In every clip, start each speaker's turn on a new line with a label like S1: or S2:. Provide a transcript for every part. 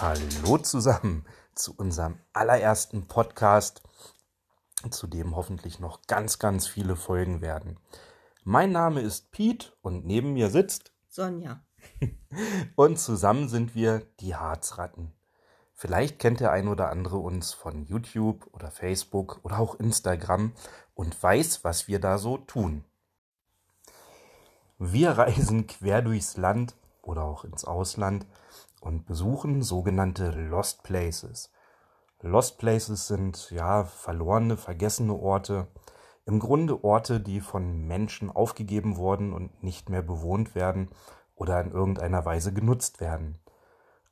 S1: Hallo zusammen zu unserem allerersten Podcast, zu dem hoffentlich noch ganz, ganz viele Folgen werden. Mein Name ist Piet und neben mir sitzt
S2: Sonja.
S1: und zusammen sind wir die Harzratten. Vielleicht kennt der ein oder andere uns von YouTube oder Facebook oder auch Instagram und weiß, was wir da so tun. Wir reisen quer durchs Land oder auch ins Ausland und besuchen sogenannte Lost Places. Lost Places sind ja verlorene, vergessene Orte, im Grunde Orte, die von Menschen aufgegeben wurden und nicht mehr bewohnt werden oder in irgendeiner Weise genutzt werden.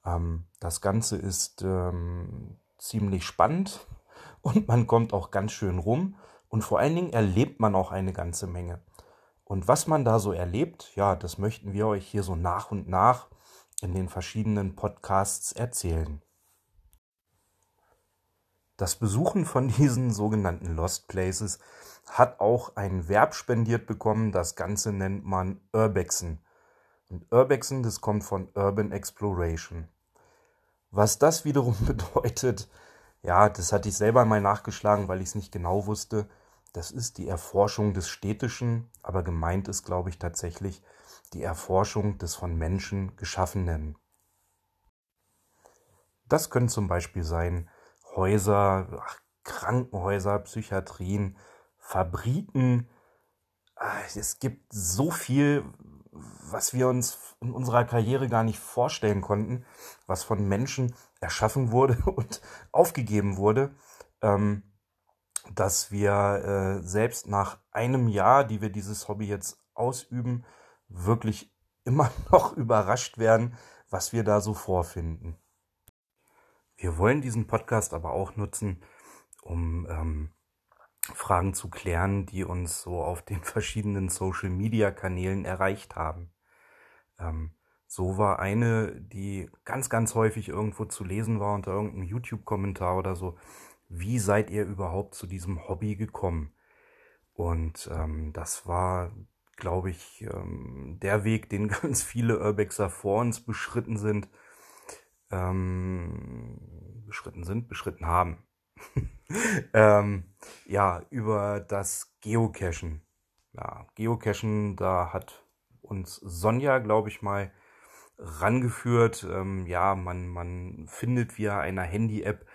S1: Ähm, das Ganze ist ähm, ziemlich spannend und man kommt auch ganz schön rum und vor allen Dingen erlebt man auch eine ganze Menge. Und was man da so erlebt, ja, das möchten wir euch hier so nach und nach in den verschiedenen Podcasts erzählen. Das Besuchen von diesen sogenannten Lost Places hat auch ein Verb spendiert bekommen. Das Ganze nennt man Urbexen. Und Urbexen, das kommt von Urban Exploration. Was das wiederum bedeutet, ja, das hatte ich selber mal nachgeschlagen, weil ich es nicht genau wusste. Das ist die Erforschung des Städtischen, aber gemeint ist, glaube ich, tatsächlich die Erforschung des von Menschen Geschaffenen. Das können zum Beispiel sein Häuser, ach, Krankenhäuser, Psychiatrien, Fabriken. Ah, es gibt so viel, was wir uns in unserer Karriere gar nicht vorstellen konnten, was von Menschen erschaffen wurde und aufgegeben wurde, ähm, dass wir äh, selbst nach einem Jahr, die wir dieses Hobby jetzt ausüben, wirklich immer noch überrascht werden, was wir da so vorfinden. Wir wollen diesen Podcast aber auch nutzen, um ähm, Fragen zu klären, die uns so auf den verschiedenen Social-Media-Kanälen erreicht haben. Ähm, so war eine, die ganz, ganz häufig irgendwo zu lesen war unter irgendeinem YouTube-Kommentar oder so. Wie seid ihr überhaupt zu diesem Hobby gekommen? Und ähm, das war glaube ich, ähm, der Weg, den ganz viele Urbexer vor uns beschritten sind, ähm, beschritten sind, beschritten haben. ähm, ja, über das Geocachen. Ja, Geocachen, da hat uns Sonja, glaube ich mal, rangeführt. Ähm, ja, man, man findet via einer Handy-App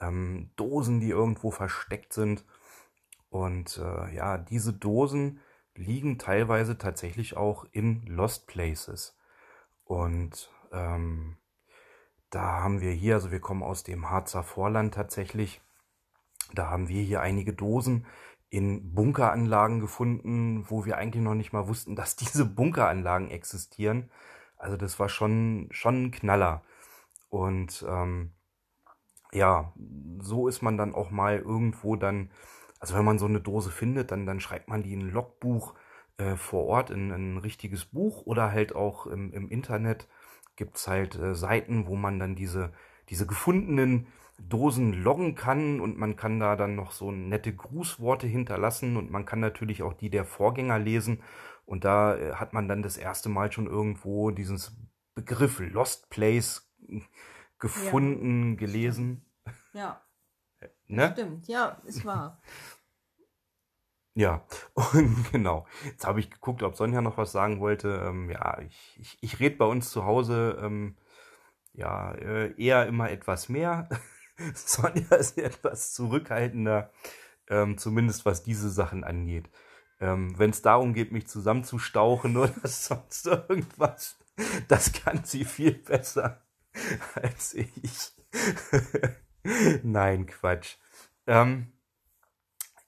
S1: ähm, Dosen, die irgendwo versteckt sind. Und äh, ja, diese Dosen liegen teilweise tatsächlich auch in Lost Places. Und ähm, da haben wir hier, also wir kommen aus dem Harzer Vorland tatsächlich, da haben wir hier einige Dosen in Bunkeranlagen gefunden, wo wir eigentlich noch nicht mal wussten, dass diese Bunkeranlagen existieren. Also das war schon, schon ein Knaller. Und ähm, ja, so ist man dann auch mal irgendwo dann also wenn man so eine Dose findet, dann, dann schreibt man die in ein Logbuch äh, vor Ort in, in, ein richtiges Buch oder halt auch im, im Internet gibt's halt äh, Seiten, wo man dann diese, diese gefundenen Dosen loggen kann und man kann da dann noch so nette Grußworte hinterlassen und man kann natürlich auch die der Vorgänger lesen und da äh, hat man dann das erste Mal schon irgendwo dieses Begriff Lost Place gefunden, ja. gelesen.
S2: Ja. Ne? Stimmt, ja, ist wahr.
S1: Ja, und genau. Jetzt habe ich geguckt, ob Sonja noch was sagen wollte. Ähm, ja, ich, ich, ich rede bei uns zu Hause ähm, ja äh, eher immer etwas mehr. Sonja ist etwas zurückhaltender, ähm, zumindest was diese Sachen angeht. Ähm, Wenn es darum geht, mich zusammenzustauchen oder sonst irgendwas, das kann sie viel besser als ich. Nein, Quatsch. Ähm,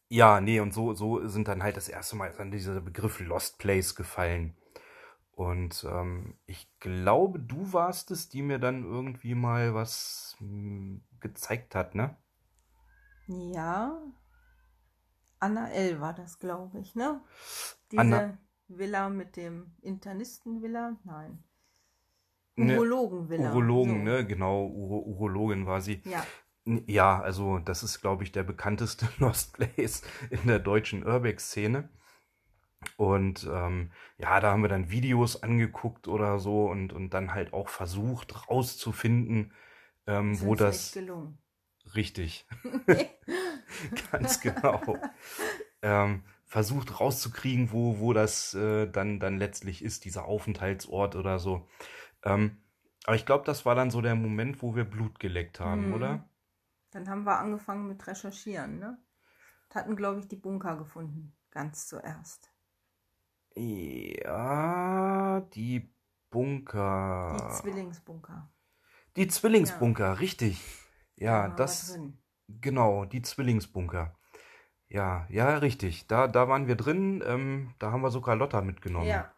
S1: ja, nee, und so, so sind dann halt das erste Mal dann dieser Begriff Lost Place gefallen. Und ähm, ich glaube, du warst es, die mir dann irgendwie mal was mh, hm, gezeigt hat, ne?
S2: Ja. Anna L. war das, glaube ich, ne? Diese
S1: Anna
S2: Villa mit dem Internisten-Villa? Nein.
S1: Ne,
S2: Urologen-Villa.
S1: Urologen, so. ne? Genau, Uro Urologin war sie.
S2: Ja.
S1: Ja, also das ist, glaube ich, der bekannteste Lost Place in der deutschen Urbex-Szene. Und ähm, ja, da haben wir dann Videos angeguckt oder so und, und dann halt auch versucht rauszufinden, ähm,
S2: Ist
S1: wo das
S2: gelungen.
S1: richtig, ganz genau, ähm, versucht rauszukriegen, wo, wo das äh, dann, dann letztlich ist, dieser Aufenthaltsort oder so. Ähm, aber ich glaube, das war dann so der Moment, wo wir Blut geleckt haben,
S2: Mhm.
S1: oder?
S2: Dann haben wir angefangen mit Recherchieren, ne? Hatten, glaube ich, die Bunker gefunden, ganz zuerst.
S1: Ja, die Bunker.
S2: Die Zwillingsbunker.
S1: Die Zwillingsbunker, richtig. Ja,
S2: Da
S1: das, genau, die Zwillingsbunker. Ja, ja, richtig. Da, da waren wir drin. Ähm, da haben wir sogar Lotta mitgenommen.
S2: Ja.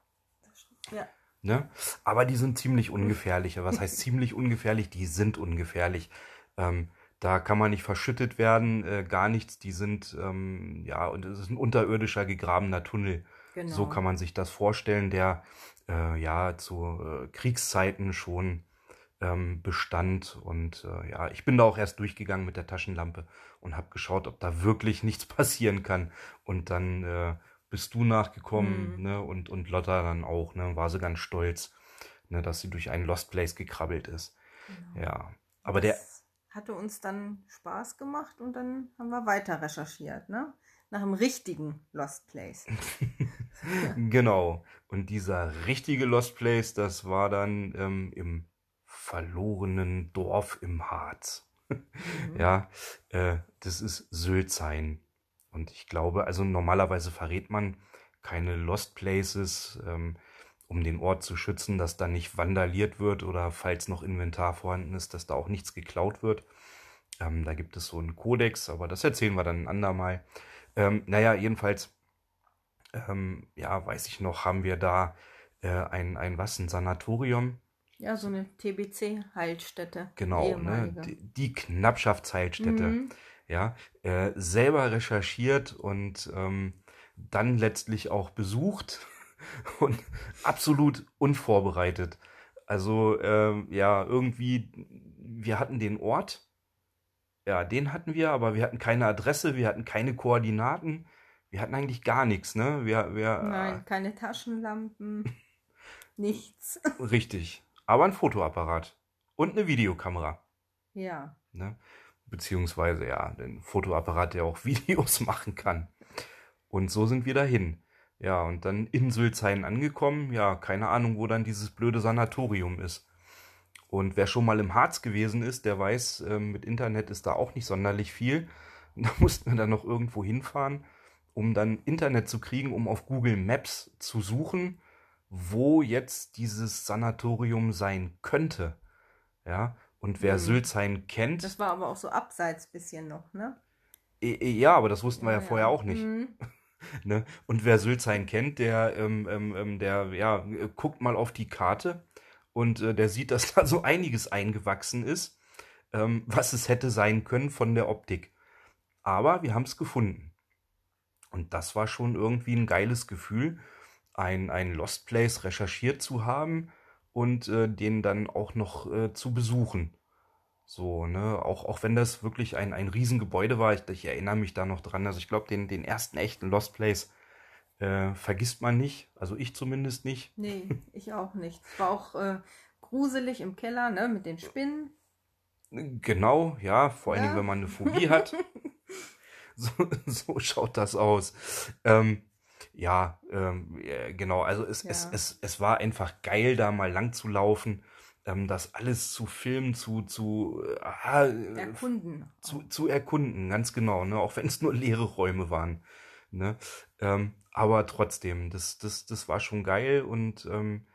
S2: Ja.
S1: Ne? Aber die sind ziemlich ungefährlich. Was heißt ziemlich ungefährlich? Die sind ungefährlich. Ähm, da kann man nicht verschüttet werden, äh, gar nichts. Die sind, ähm, ja, und es ist ein unterirdischer gegrabener Tunnel.
S2: Genau.
S1: So kann man sich das vorstellen, der äh, ja zu äh, Kriegszeiten schon ähm, bestand. Und äh, ja, ich bin da auch erst durchgegangen mit der Taschenlampe und habe geschaut, ob da wirklich nichts passieren kann. Und dann äh, bist du nachgekommen,
S2: Mhm.
S1: ne? Und, und Lotta dann auch, ne? War sie ganz stolz, ne? dass sie durch einen Lost Place gekrabbelt ist.
S2: Genau.
S1: Ja. Aber der,
S2: hatte uns dann Spaß gemacht und dann haben wir weiter recherchiert, ne? Nach dem richtigen Lost Place.
S1: Genau. Und dieser richtige Lost Place, das war dann ähm, im verlorenen Dorf im Harz.
S2: Mhm.
S1: Ja, äh, das ist Sülzheim. Und ich glaube, also normalerweise verrät man keine Lost Places, ähm, um den Ort zu schützen, dass da nicht vandaliert wird oder falls noch Inventar vorhanden ist, dass da auch nichts geklaut wird. Ähm, da gibt es so einen Kodex, aber das erzählen wir dann ein andermal. Ähm, naja, jedenfalls, ähm, ja, weiß ich noch, haben wir da äh, ein, ein was, ein Sanatorium,
S2: Ja, so eine TBC-Heilstätte.
S1: genau, ne, die, die Knappschaftsheilstätte.
S2: Mhm.
S1: ja, äh, selber recherchiert und ähm, dann letztlich auch besucht und absolut unvorbereitet. Also ähm, ja, irgendwie, wir hatten den Ort, ja, den hatten wir, aber wir hatten keine Adresse, wir hatten keine Koordinaten, wir hatten eigentlich gar nichts, ne? Wir, wir,
S2: Nein, keine Taschenlampen, nichts.
S1: Äh, richtig. Aber ein Fotoapparat und eine Videokamera.
S2: Ja,
S1: Ne? Beziehungsweise ja, den Fotoapparat, der auch Videos machen kann. Und so sind wir dahin. Ja, und dann in Sülzheim angekommen. Ja, keine Ahnung, wo dann dieses blöde Sanatorium ist. Und wer schon mal im Harz gewesen ist, der weiß, ähm, mit Internet ist da auch nicht sonderlich viel. Da mussten wir dann noch irgendwo hinfahren, um dann Internet zu kriegen, um auf Google Maps zu suchen, wo jetzt dieses Sanatorium sein könnte. Ja, und wer
S2: Mhm.
S1: Sülzheim kennt,
S2: das war aber auch so abseits bisschen noch, ne?
S1: Ja, aber das wussten wir ja, vorher auch nicht.
S2: Mhm.
S1: Ne? Und wer Sülzheim kennt, der, ähm, ähm, ähm, der ja, äh, guckt mal auf die Karte und äh, der sieht, dass da so einiges eingewachsen ist, ähm, was es hätte sein können von der Optik. Aber wir haben es gefunden. Und das war schon irgendwie ein geiles Gefühl, ein, ein Lost Place recherchiert zu haben und äh, den dann auch noch äh, zu besuchen. So, ne, auch, auch wenn das wirklich ein, ein Riesengebäude war, ich, ich erinnere mich da noch dran. Also ich glaube, den, den ersten echten Lost Place äh, vergisst man nicht. Also ich zumindest nicht.
S2: Nee, ich auch nicht. Es war auch äh, gruselig im Keller, ne? Mit den Spinnen.
S1: Genau, ja, vor allen
S2: Ja.
S1: Dingen, wenn man eine Phobie hat. So, so schaut das aus. Ähm, ja, ähm, ja, genau, also es, es,
S2: Ja.
S1: es, es war einfach geil, da mal lang zu laufen, ähm, das alles zu filmen, zu, zu, äh, ah, äh,
S2: Erkunden.
S1: zu, zu erkunden, ganz genau, ne? Auch wenn es nur leere Räume waren. Ne? Ähm, aber trotzdem, das, das, das war schon geil und ähm,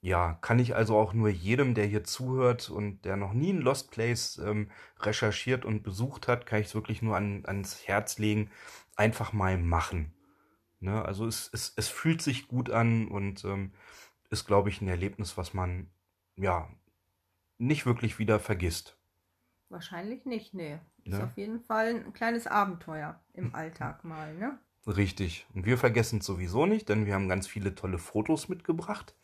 S1: ja, kann ich also auch nur jedem, der hier zuhört und der noch nie ein Lost Place ähm, recherchiert und besucht hat, kann ich es wirklich nur an, ans Herz legen, einfach mal machen. Ne? Also es, es, es fühlt sich gut an und ähm, ist, glaube ich, ein Erlebnis, was man ja nicht wirklich wieder vergisst.
S2: Wahrscheinlich nicht, nee. Ist
S1: Ne?
S2: auf jeden Fall ein kleines Abenteuer im Alltag mal, ne?
S1: Richtig. Und wir vergessen es sowieso nicht, denn wir haben ganz viele tolle Fotos mitgebracht.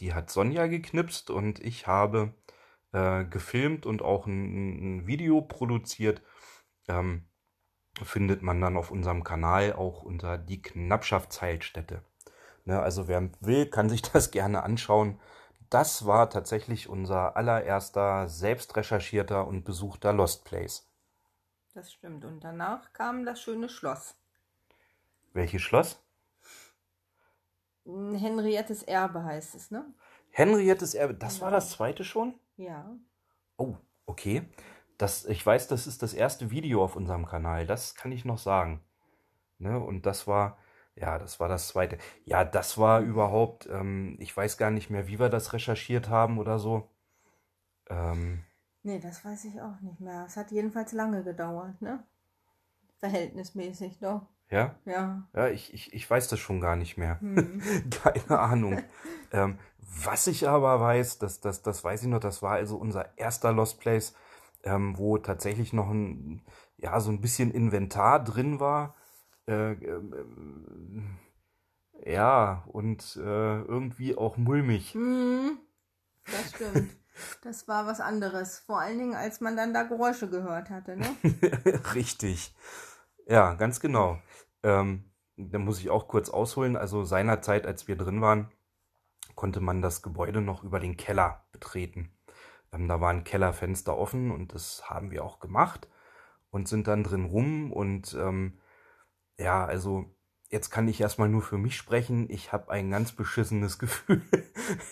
S1: Die hat Sonja geknipst und ich habe äh, gefilmt und auch ein, ein Video produziert. Ähm, findet man dann auf unserem Kanal auch unter die Knappschaftsheilstätte. Ne, also wer will, kann sich das gerne anschauen. Das war tatsächlich unser allererster selbst recherchierter und besuchter Lost Place.
S2: Das stimmt. Und danach kam das schöne Schloss.
S1: Welches Schloss?
S2: Henriettes Erbe heißt es, ne?
S1: Henriettes Erbe, das
S2: Genau.
S1: war das zweite schon?
S2: Ja.
S1: Oh, okay. Das, ich weiß, das ist das erste Video auf unserem Kanal. Das kann ich noch sagen. Ne? Und das war, ja, das war das zweite. Ja, das war überhaupt, ähm, ich weiß gar nicht mehr, wie wir das recherchiert haben oder so. Ähm,
S2: Nee, das weiß ich auch nicht mehr. Es hat jedenfalls lange gedauert, ne? Verhältnismäßig doch.
S1: ja,
S2: Ja.
S1: ja, ich, ich, ich weiß das schon gar nicht mehr.
S2: Hm.
S1: Keine Ahnung. ähm, was ich aber weiß, das, das, das weiß ich noch, das war also unser erster Lost Place, ähm, wo tatsächlich noch ein, ja, so ein bisschen Inventar drin war. Äh, ähm, ja, und äh, irgendwie auch mulmig.
S2: Hm, das stimmt. Das war was anderes. Vor allen Dingen, als man dann da Geräusche gehört hatte, ne?
S1: Richtig. Ja, ganz genau. Ähm, da muss ich auch kurz ausholen. Also seinerzeit, als wir drin waren, konnte man das Gebäude noch über den Keller betreten. Ähm, da waren Kellerfenster offen und das haben wir auch gemacht und sind dann drin rum und ähm, ja, also jetzt kann ich erstmal nur für mich sprechen. Ich habe ein ganz beschissenes Gefühl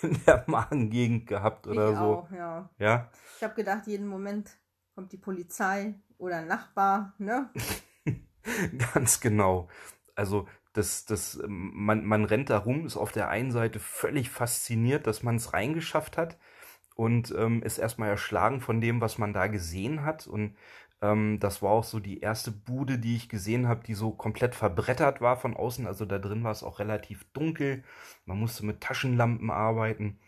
S1: in der Magengegend gehabt oder
S2: ich
S1: so.
S2: auch, ja.
S1: Ja,
S2: Ich habe gedacht, jeden Moment kommt die Polizei oder ein Nachbar, ne?
S1: Ganz genau. Also das, das, man, man rennt da rum, ist auf der einen Seite völlig fasziniert, dass man es reingeschafft hat und ähm, ist erstmal erschlagen von dem, was man da gesehen hat. Und ähm, das war auch so die erste Bude, die ich gesehen habe, die so komplett verbrettert war von außen. Also da drin war es auch relativ dunkel. Man musste mit Taschenlampen arbeiten.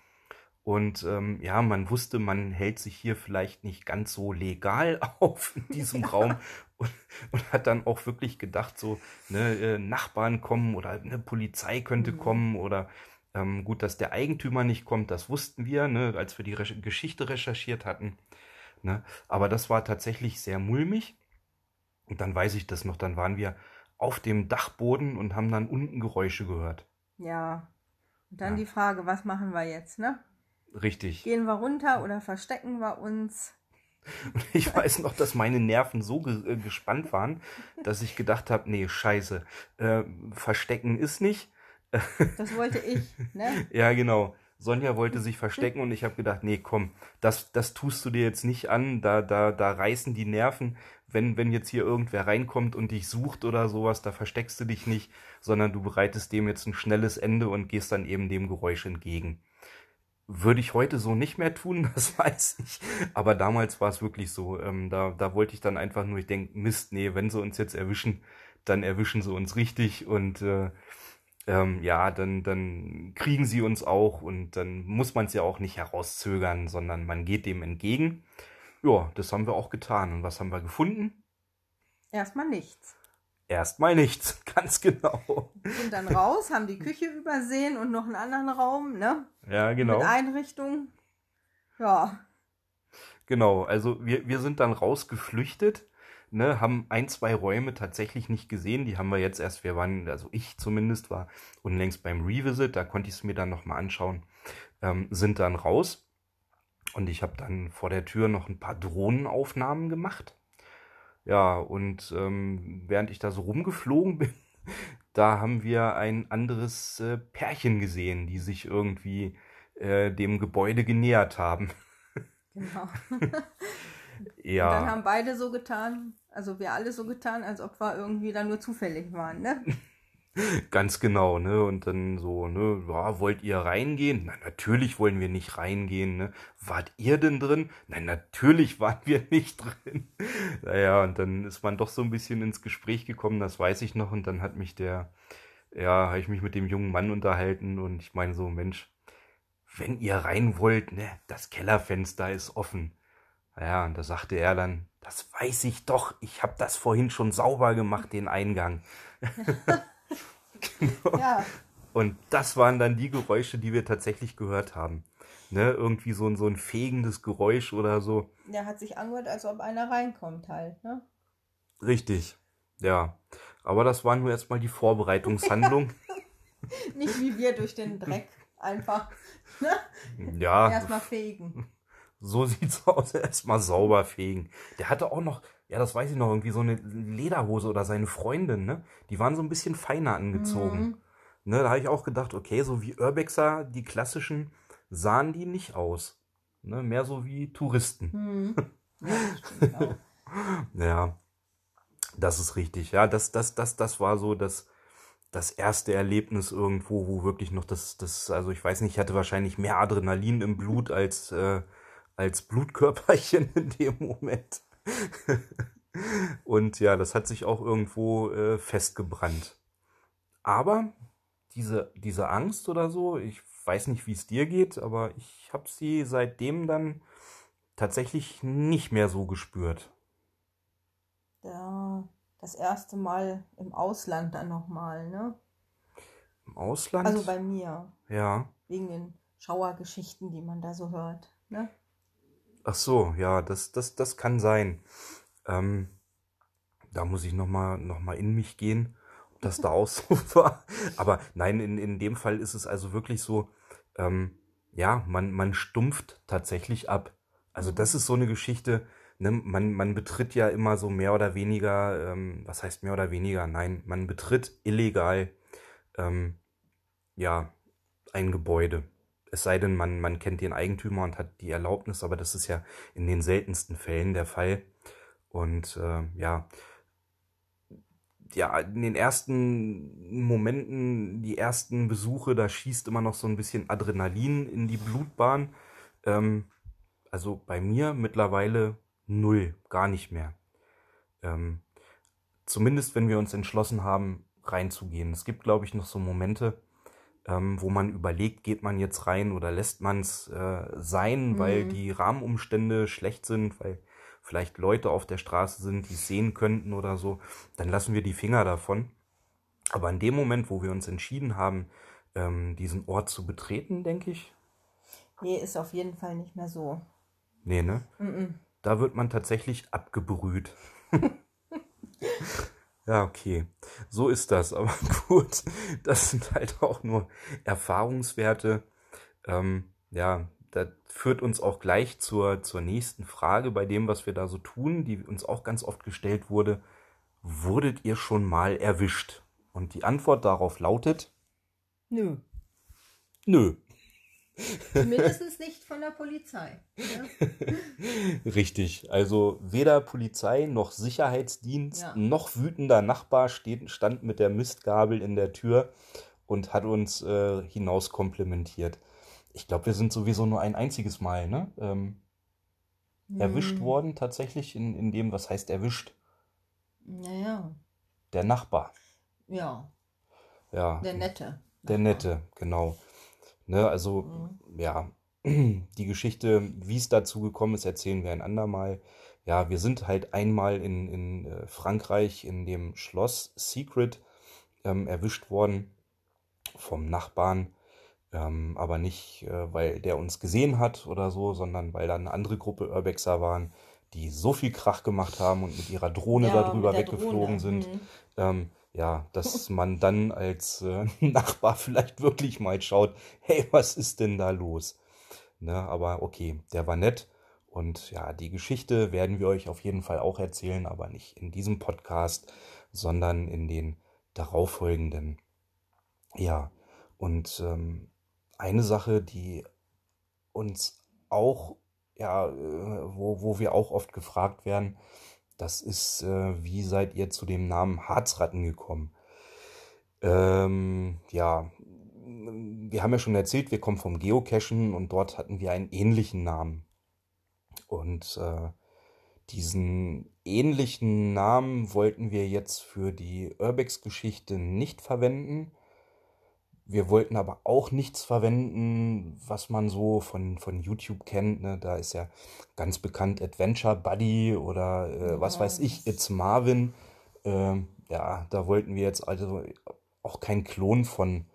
S1: Und ähm, ja, man wusste, man hält sich hier vielleicht nicht ganz so legal auf in diesem Raum und, und hat dann auch wirklich gedacht, so ne, äh, Nachbarn kommen oder eine Polizei könnte
S2: Mhm.
S1: kommen oder ähm, gut, dass der Eigentümer nicht kommt, das wussten wir, ne, als wir die Recher Geschichte recherchiert hatten. Ne? Aber das war tatsächlich sehr mulmig. Und dann weiß ich das noch, dann waren wir auf dem Dachboden und haben dann unten Geräusche gehört.
S2: Ja. Und dann
S1: Ja.
S2: die Frage, was machen wir jetzt, ne?
S1: Richtig.
S2: Gehen wir runter oder verstecken wir uns?
S1: Und ich weiß noch, dass meine Nerven so ge äh, gespannt waren, dass ich gedacht habe, nee, scheiße, äh, verstecken ist nicht.
S2: Das wollte ich, ne?
S1: Ja, genau. Sonja wollte sich verstecken und ich habe gedacht, nee, komm, das, das tust du dir jetzt nicht an, da, da, da reißen die Nerven. Wenn, wenn jetzt hier irgendwer reinkommt und dich sucht oder sowas, da versteckst du dich nicht, sondern du bereitest dem jetzt ein schnelles Ende und gehst dann eben dem Geräusch entgegen. Würde ich heute so nicht mehr tun, das weiß ich. Aber damals war es wirklich so. Ähm, da, da wollte ich dann einfach nur, ich denke, Mist, nee, wenn sie uns jetzt erwischen, dann erwischen sie uns richtig und äh, ähm, ja, dann, dann kriegen sie uns auch und dann muss man es ja auch nicht herauszögern, sondern man geht dem entgegen. Ja, das haben wir auch getan. Und was haben wir gefunden?
S2: Erstmal nichts.
S1: Erstmal nichts, ganz genau.
S2: Sind dann raus, haben die Küche übersehen und noch einen anderen Raum, ne?
S1: Ja, genau.
S2: Mit Einrichtung. Ja.
S1: Genau, also wir, wir sind dann rausgeflüchtet, ne, haben ein, zwei Räume tatsächlich nicht gesehen. Die haben wir jetzt erst, wir waren, also ich zumindest war unlängst beim Revisit, da konnte ich es mir dann nochmal anschauen, ähm, sind dann raus. Und ich habe dann vor der Tür noch ein paar Drohnenaufnahmen gemacht. Ja, und ähm, während ich da so rumgeflogen bin, da haben wir ein anderes äh, Pärchen gesehen, die sich irgendwie äh, dem Gebäude genähert haben.
S2: Genau.
S1: Ja.
S2: Und dann haben beide so getan, also wir alle so getan, als ob wir irgendwie da nur zufällig waren, ne?
S1: Ganz genau, ne? Und dann so, ne, ja, wollt ihr reingehen? Na, natürlich wollen wir nicht reingehen, ne? Wart ihr denn drin? Nein, natürlich waren wir nicht drin. Naja, und dann ist man doch so ein bisschen ins Gespräch gekommen, das weiß ich noch. Und dann hat mich der, ja, habe ich mich mit dem jungen Mann unterhalten und ich meine so, Mensch, wenn ihr rein wollt, ne, das Kellerfenster ist offen. Ja, und da sagte er dann, das weiß ich doch, ich habe das vorhin schon sauber gemacht, den Eingang.
S2: Ja.
S1: Und das waren dann die Geräusche, die wir tatsächlich gehört haben. Ne, irgendwie so ein, so ein fegendes Geräusch oder so.
S2: Der hat sich angehört, als ob einer reinkommt halt, ne?
S1: Richtig. Ja. Aber das war nur erstmal die Vorbereitungshandlung.
S2: Nicht wie wir durch den Dreck Einfach ne?
S1: Ja,
S2: erstmal fegen.
S1: So sieht's aus. Erstmal sauber fegen. Der hatte auch noch, ja, das weiß ich noch, irgendwie so eine Lederhose oder seine Freundin, ne? Die waren so ein bisschen feiner angezogen.
S2: Mhm.
S1: Ne, da habe ich auch gedacht, okay, so wie Urbexer, die klassischen, sahen die nicht aus. Ne, mehr so wie Touristen.
S2: Mhm. Ja, das.
S1: Ja, das ist richtig. Ja, das, das, das, das war so das, das erste Erlebnis irgendwo, wo wirklich noch das, das, also ich weiß nicht, ich hatte wahrscheinlich mehr Adrenalin im Blut als, äh, als Blutkörperchen in dem Moment. Und ja, das hat sich auch irgendwo äh, festgebrannt. Aber diese, diese Angst oder so, ich weiß nicht, wie es dir geht, aber ich habe sie seitdem dann tatsächlich nicht mehr so gespürt.
S2: Ja, das erste Mal im Ausland dann nochmal, ne?
S1: Im Ausland?
S2: Also bei mir,
S1: ja.
S2: wegen den Schauergeschichten, die man da so hört, ne?
S1: Ach so, ja, das, das, das kann sein. Ähm, da muss ich nochmal noch mal in mich gehen, ob das da auch so war. Aber nein, in, in dem Fall ist es also wirklich so, ähm, ja, man, man stumpft tatsächlich ab. Also das ist so eine Geschichte, ne, man, man betritt ja immer so mehr oder weniger, ähm, was heißt mehr oder weniger? Nein, man betritt illegal, ähm, ja, ein Gebäude. Es sei denn, man, man kennt den Eigentümer und hat die Erlaubnis, aber das ist ja in den seltensten Fällen der Fall. Und äh, ja, ja, in den ersten Momenten, die ersten Besuche, da schießt immer noch so ein bisschen Adrenalin in die Blutbahn. Ähm, also bei mir mittlerweile null, gar nicht mehr. Ähm, zumindest wenn wir uns entschlossen haben, reinzugehen. Es gibt, glaube ich, noch so Momente, ähm, wo man überlegt, geht man jetzt rein oder lässt man es äh, sein, weil
S2: Mhm.
S1: die Rahmenumstände schlecht sind, weil vielleicht Leute auf der Straße sind, die es sehen könnten oder so, dann lassen wir die Finger davon. Aber in dem Moment, wo wir uns entschieden haben, ähm, diesen Ort zu betreten, denke ich,
S2: Nee, ist auf jeden Fall nicht mehr so.
S1: nee, ne?
S2: Mhm.
S1: Da wird man tatsächlich abgebrüht. ja, okay. So ist das. Aber gut, das sind halt auch nur Erfahrungswerte. Ähm, ja, das führt uns auch gleich zur, zur nächsten Frage bei dem, was wir da so tun, die uns auch ganz oft gestellt wurde. Wurdet ihr schon mal erwischt? Und die Antwort darauf lautet,
S2: Nö.
S1: nö.
S2: Zumindest nicht von der Polizei. Ne?
S1: Richtig. Also weder Polizei noch Sicherheitsdienst
S2: Ja.
S1: noch wütender Nachbar steht, stand mit der Mistgabel in der Tür und hat uns äh, hinaus komplimentiert. Ich glaube, wir sind sowieso nur ein einziges Mal ne? ähm, erwischt
S2: Hm,
S1: worden, tatsächlich in, in dem, was heißt erwischt?
S2: Naja,
S1: Der Nachbar.
S2: ja,
S1: Ja,
S2: der Nette.
S1: der Nette, genau. Ne, also
S2: Mhm.
S1: ja, die Geschichte, wie es dazu gekommen ist, erzählen wir ein andermal. Ja, wir sind halt einmal in, in äh, Frankreich in dem Schloss Secret ähm, erwischt worden vom Nachbarn. Ähm, aber nicht, äh, weil der uns gesehen hat oder so, sondern weil da eine andere Gruppe Urbexer waren, die so viel Krach gemacht haben und mit ihrer Drohne
S2: Ja,
S1: darüber weggeflogen
S2: Drohne.
S1: sind.
S2: Mhm.
S1: Ähm, ja, dass man dann als äh, Nachbar vielleicht wirklich mal schaut, hey, was ist denn da los? Ne, aber okay, der war nett. Und ja, die Geschichte werden wir euch auf jeden Fall auch erzählen, aber nicht in diesem Podcast, sondern in den darauffolgenden. Ja, und ähm, eine Sache, die uns auch, ja, äh, wo, wo wir auch oft gefragt werden, das ist, äh, wie seid ihr zu dem Namen Harzratten gekommen? Ähm, ja, wir haben ja schon erzählt, wir kommen vom Geocachen und dort hatten wir einen ähnlichen Namen. Und äh, diesen ähnlichen Namen wollten wir jetzt für die Urbex-Geschichte nicht verwenden. Wir wollten aber auch nichts verwenden, was man so von, von YouTube kennt. Ne? Da ist ja ganz bekannt Adventure Buddy oder äh, was
S2: Ja,
S1: weiß ich, It's Marvin. Ähm, ja, da wollten wir jetzt also auch keinen Klon von,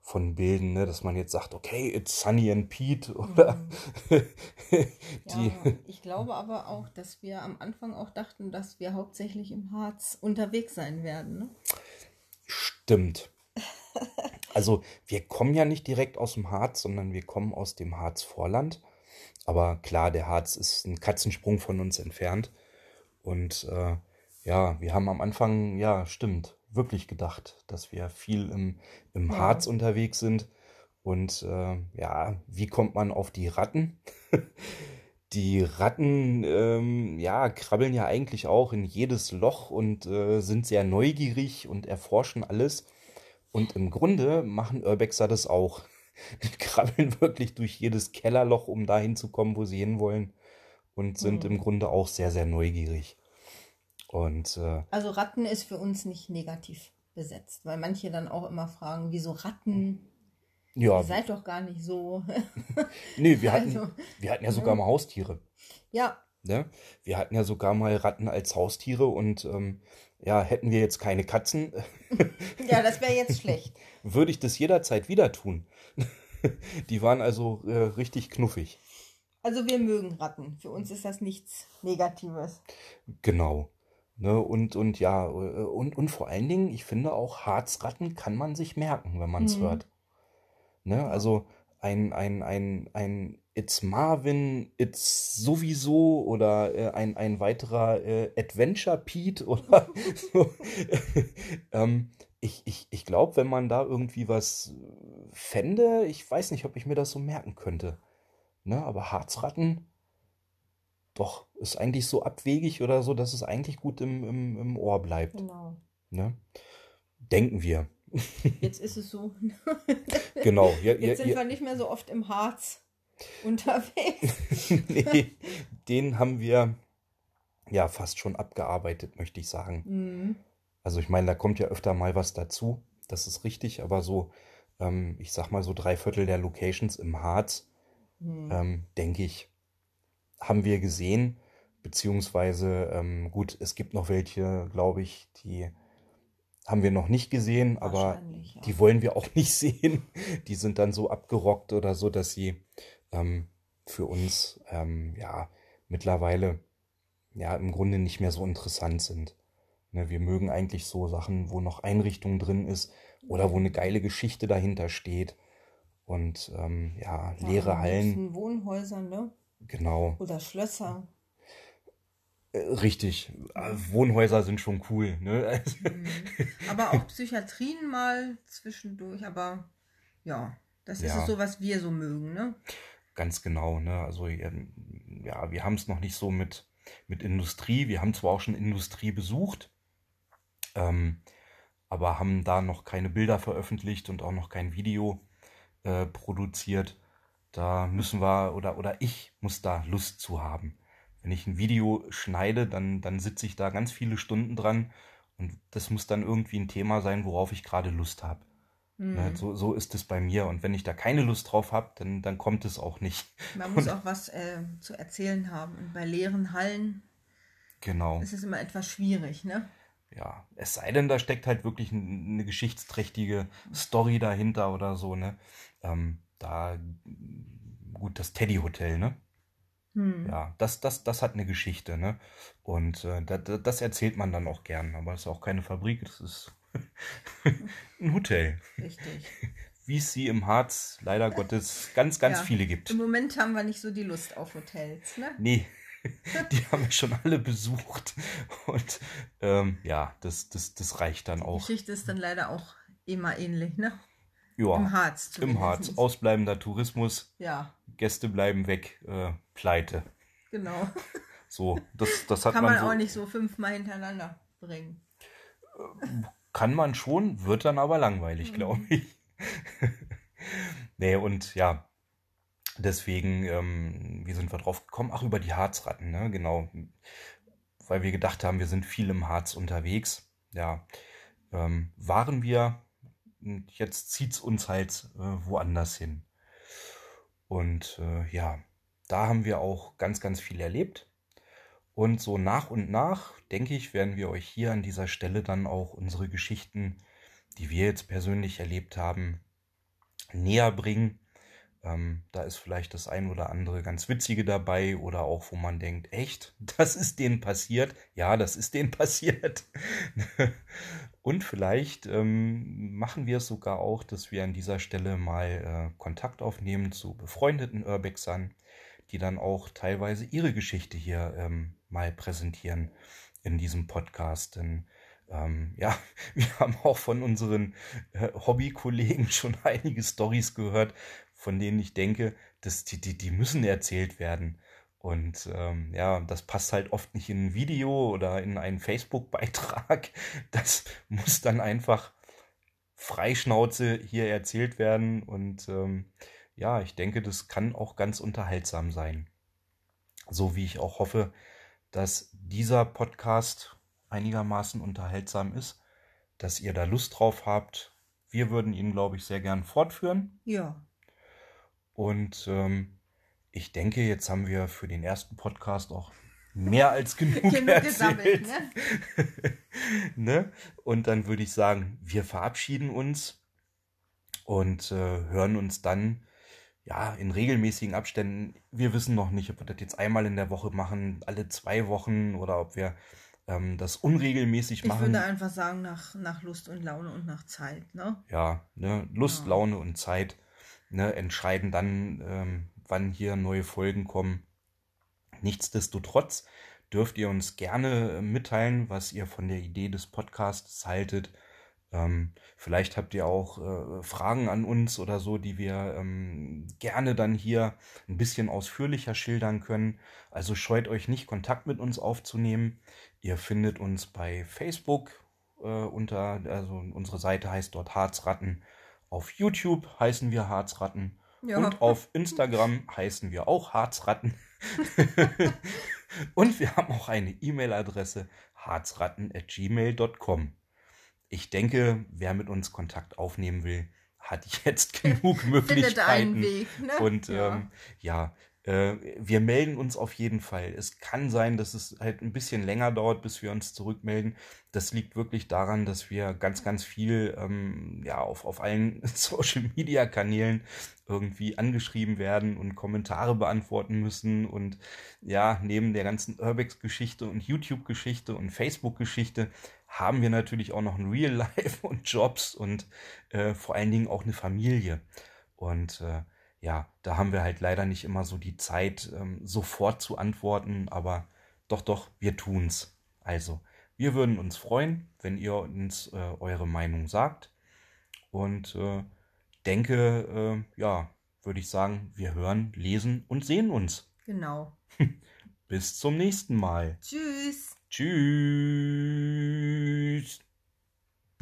S1: von bilden, ne? dass man jetzt sagt, okay, it's Sunny and Pete oder die.
S2: Ja, ich glaube aber auch, dass wir am Anfang auch dachten, dass wir hauptsächlich im Harz unterwegs sein werden. Ne?
S1: Stimmt. Also wir kommen ja nicht direkt aus dem Harz, sondern wir kommen aus dem Harzvorland. Aber klar, der Harz ist ein Katzensprung von uns entfernt. Und äh, ja, wir haben am Anfang, ja, stimmt, wirklich gedacht, dass wir viel im, im
S2: Ja.
S1: Harz unterwegs sind. Und äh, ja, wie kommt man auf die Ratten? Die Ratten, ähm, ja, krabbeln ja eigentlich auch in jedes Loch und äh, sind sehr neugierig und erforschen alles. Und im Grunde machen Urbexer das auch. Die krabbeln wirklich durch jedes Kellerloch, um dahin zu kommen, wo sie hinwollen. Und sind im
S2: Hm.
S1: Grunde auch sehr, sehr neugierig. Und äh,
S2: Also Ratten ist für uns nicht negativ besetzt, weil manche dann auch immer fragen, wieso Ratten?
S1: ja,
S2: Ihr seid doch gar nicht so.
S1: nee, wir hatten,
S2: Also,
S1: wir hatten ja sogar
S2: ne?
S1: mal Haustiere.
S2: Ja,
S1: Ne? Wir hatten ja sogar mal Ratten als Haustiere und ähm, ja, hätten wir jetzt keine Katzen,
S2: ja, das wäre jetzt schlecht.
S1: würde ich das jederzeit wieder tun. Die waren also äh, richtig knuffig.
S2: Also wir mögen Ratten. Für uns ist das nichts Negatives.
S1: Genau. Ne, und, und ja, äh, und, und vor allen Dingen, ich finde auch, Harzratten kann man sich merken, wenn man es
S2: Mhm.
S1: hört. Ne, also ein, ein, ein, ein It's Marvin, It's sowieso oder äh, ein, ein weiterer äh, Adventure Pete oder so. ähm, ich ich, ich glaube, wenn man da irgendwie was äh, fände, ich weiß nicht, ob ich mir das so merken könnte. Ne, aber Harzratten. Doch, ist eigentlich so abwegig oder so, dass es eigentlich gut im, im, im Ohr bleibt.
S2: Genau.
S1: Ne? Denken wir.
S2: Jetzt ist es so.
S1: Genau. Ja, ja,
S2: Jetzt sind
S1: ja.
S2: wir nicht mehr so oft im Harz unterwegs.
S1: nee, den haben wir ja fast schon abgearbeitet, möchte ich sagen.
S2: Mhm.
S1: Also ich meine, da kommt ja öfter mal was dazu. Das ist richtig, aber so, ähm, ich sag mal so drei Viertel der Locations im Harz,
S2: Mhm.
S1: ähm, denke ich, haben wir gesehen. Beziehungsweise, ähm, gut, es gibt noch welche, glaube ich, die haben wir noch nicht gesehen, aber
S2: ja.
S1: die wollen wir auch nicht sehen. Die sind dann so abgerockt oder so, dass sie ähm, für uns ähm, ja mittlerweile ja im Grunde nicht mehr so interessant sind. Ne, wir mögen eigentlich so Sachen, wo noch Einrichtung drin ist oder wo eine geile Geschichte dahinter steht. Und ähm, ja,
S2: Ja,
S1: leere Hallen,
S2: Wohnhäuser, ne?
S1: genau.
S2: Oder Schlösser.
S1: Äh, richtig. Äh, Wohnhäuser sind schon cool. Ne? Also,
S2: Mhm. Aber auch Psychiatrien mal zwischendurch, aber ja, das ist
S1: Ja.
S2: es so, was wir so mögen, ne?
S1: Ganz genau, ne? Also ja, wir haben es noch nicht so mit, mit Industrie. Wir haben zwar auch schon Industrie besucht, ähm, aber haben da noch keine Bilder veröffentlicht und auch noch kein Video äh, produziert. Da müssen wir, oder, oder ich muss da Lust zu haben. Wenn ich ein Video schneide, dann, dann sitze ich da ganz viele Stunden dran und das muss dann irgendwie ein Thema sein, worauf ich gerade Lust habe.
S2: Mhm.
S1: so, so ist es bei mir. Und wenn ich da keine Lust drauf habe, dann, dann kommt es auch nicht.
S2: Man muss auch was äh, zu erzählen haben. Und bei leeren Hallen
S1: Genau.
S2: ist es immer etwas schwierig, ne?
S1: Ja. Es sei denn, da steckt halt wirklich eine geschichtsträchtige Story dahinter oder so, ne? Ähm, da, gut, das Teddy Hotel, ne?
S2: Hm.
S1: Ja, das, das, das hat eine Geschichte, ne? Und äh, da, da, das erzählt man dann auch gern. Aber es ist auch keine Fabrik, das ist ein Hotel.
S2: Richtig.
S1: Wie es sie im Harz leider Gottes ganz, ganz
S2: Ja.
S1: viele gibt.
S2: Im Moment haben wir nicht so die Lust auf Hotels, ne?
S1: Nee, die haben wir schon alle besucht. Und ähm, ja, das, das, das reicht dann
S2: Die
S1: auch.
S2: Geschichte ist dann leider auch immer ähnlich, ne? Im
S1: Ja,
S2: Harz
S1: im Harz.
S2: zumindest.
S1: Ausbleibender Tourismus,
S2: Ja,
S1: Gäste bleiben weg, äh, Pleite.
S2: genau.
S1: So, das, das hat
S2: Kann
S1: man
S2: man
S1: so.
S2: auch nicht so fünfmal hintereinander bringen.
S1: Kann man schon, wird dann aber langweilig,
S2: Mhm.
S1: glaube ich. nee, und ja, deswegen, ähm, wie sind wir drauf gekommen? Ach, über die Harzratten, ne? Genau. Weil wir gedacht haben, wir sind viel im Harz unterwegs. Ja, ähm, waren wir. Und jetzt zieht's uns halt äh, woanders hin. Und äh, ja, da haben wir auch ganz, ganz viel erlebt. Und so nach und nach, denke ich, werden wir euch hier an dieser Stelle dann auch unsere Geschichten, die wir jetzt persönlich erlebt haben, näher bringen. Ähm, da ist vielleicht das ein oder andere ganz Witzige dabei oder auch, wo man denkt, echt, das ist denen passiert. Ja, das ist denen passiert. Und vielleicht ähm, machen wir es sogar auch, dass wir an dieser Stelle mal äh, Kontakt aufnehmen zu befreundeten Urbexern, die dann auch teilweise ihre Geschichte hier ähm, mal präsentieren in diesem Podcast. Denn ähm, ja, wir haben auch von unseren äh, Hobbykollegen schon einige Stories gehört, von denen ich denke, dass die, die, die müssen erzählt werden. Und ähm, ja, das passt halt oft nicht in ein Video oder in einen Facebook-Beitrag. Das muss dann einfach Freischnauze hier erzählt werden. Und ähm, ja, ich denke, das kann auch ganz unterhaltsam sein. So wie ich auch hoffe, dass dieser Podcast einigermaßen unterhaltsam ist, dass ihr da Lust drauf habt. Wir würden ihn, glaube ich, sehr gern fortführen.
S2: Ja.
S1: Und ähm, ich denke, jetzt haben wir für den ersten Podcast auch mehr als genug, genug erzählt. ne? ne? Und dann würde ich sagen, wir verabschieden uns und äh, hören uns dann ja in regelmäßigen Abständen. Wir wissen noch nicht, ob wir das jetzt einmal in der Woche machen, alle zwei Wochen oder ob wir ähm, das unregelmäßig
S2: ich
S1: machen.
S2: Ich würde einfach sagen, nach, nach Lust und Laune und nach Zeit. Ne?
S1: Ja, ne? Lust, ja. Laune und Zeit ne, entscheiden dann, ähm, wann hier neue Folgen kommen. Nichtsdestotrotz dürft ihr uns gerne mitteilen, was ihr von der Idee des Podcasts haltet. Ähm, vielleicht habt ihr auch äh, Fragen an uns oder so, die wir ähm, gerne dann hier ein bisschen ausführlicher schildern können. Also scheut euch nicht, Kontakt mit uns aufzunehmen. Ihr findet uns bei Facebook äh, unter, also unsere Seite heißt dort Harzratten. Auf YouTube heißen wir Harzratten. Ja. Und auf Instagram heißen wir auch Harzratten. und wir haben auch eine E-Mail-Adresse harzratten.gmail.com. Ich denke, wer mit uns Kontakt aufnehmen will, hat jetzt genug Möglichkeiten. Weg, ne? Und ja, ähm, ja äh, wir melden uns auf jeden Fall. Es kann sein, dass es halt ein bisschen länger dauert, bis wir uns zurückmelden. Das liegt wirklich daran, dass wir ganz, ganz viel ähm, ja, auf, auf allen Social-Media-Kanälen irgendwie angeschrieben werden und Kommentare beantworten müssen. Und ja, neben der ganzen Urbex-Geschichte und YouTube-Geschichte und Facebook-Geschichte haben wir natürlich auch noch ein Real Life und Jobs und äh, vor allen Dingen auch eine Familie. Und äh, ja, da haben wir halt leider nicht immer so die Zeit, ähm, sofort zu antworten, aber doch, doch, wir tun's. Also, wir würden uns freuen, wenn ihr uns äh, eure Meinung sagt. Und äh, denke, äh, ja, würde ich sagen, wir hören, lesen und sehen uns.
S2: Genau.
S1: Bis zum nächsten Mal.
S2: Tschüss.
S1: Tschüss.